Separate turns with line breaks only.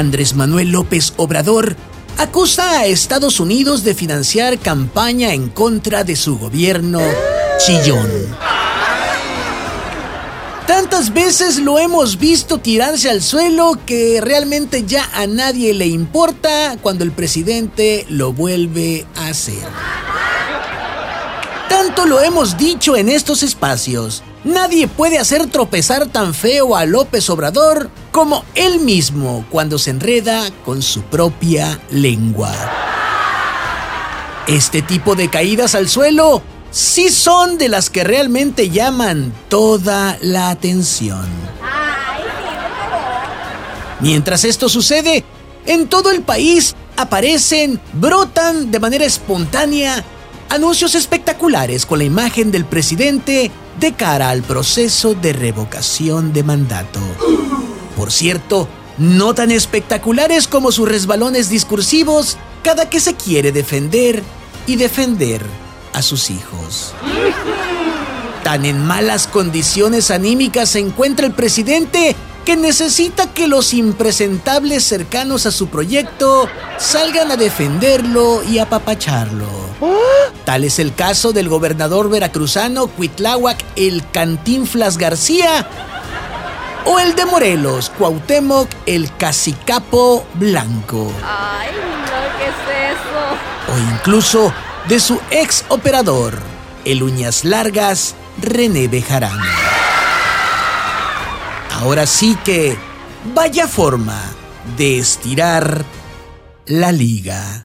Andrés Manuel López Obrador acusa a Estados Unidos de financiar campaña en contra de su gobierno chillón. Tantas veces lo hemos visto tirarse al suelo que realmente ya a nadie le importa cuando el presidente lo vuelve a hacer. Tanto lo hemos dicho en estos espacios. Nadie puede hacer tropezar tan feo a López Obrador como él mismo cuando se enreda con su propia lengua. Este tipo de caídas al suelo sí son de las que realmente llaman toda la atención. Mientras esto sucede, en todo el país aparecen, brotan de manera espontánea anuncios espectaculares con la imagen del presidente de cara al proceso de revocación de mandato. Por cierto, no tan espectaculares como sus resbalones discursivos cada que se quiere defender y defender a sus hijos. Tan en malas condiciones anímicas se encuentra el presidente que necesita que los impresentables cercanos a su proyecto salgan a defenderlo y apapacharlo. Tal es el caso del gobernador veracruzano Cuitláhuac el Cantinflas García o el de Morelos, Cuauhtémoc el Cacicapo Blanco.
Ay, no, ¿qué es eso?
O incluso de su ex operador, el uñas largas René Bejarano. Ahora sí que vaya forma de estirar la liga.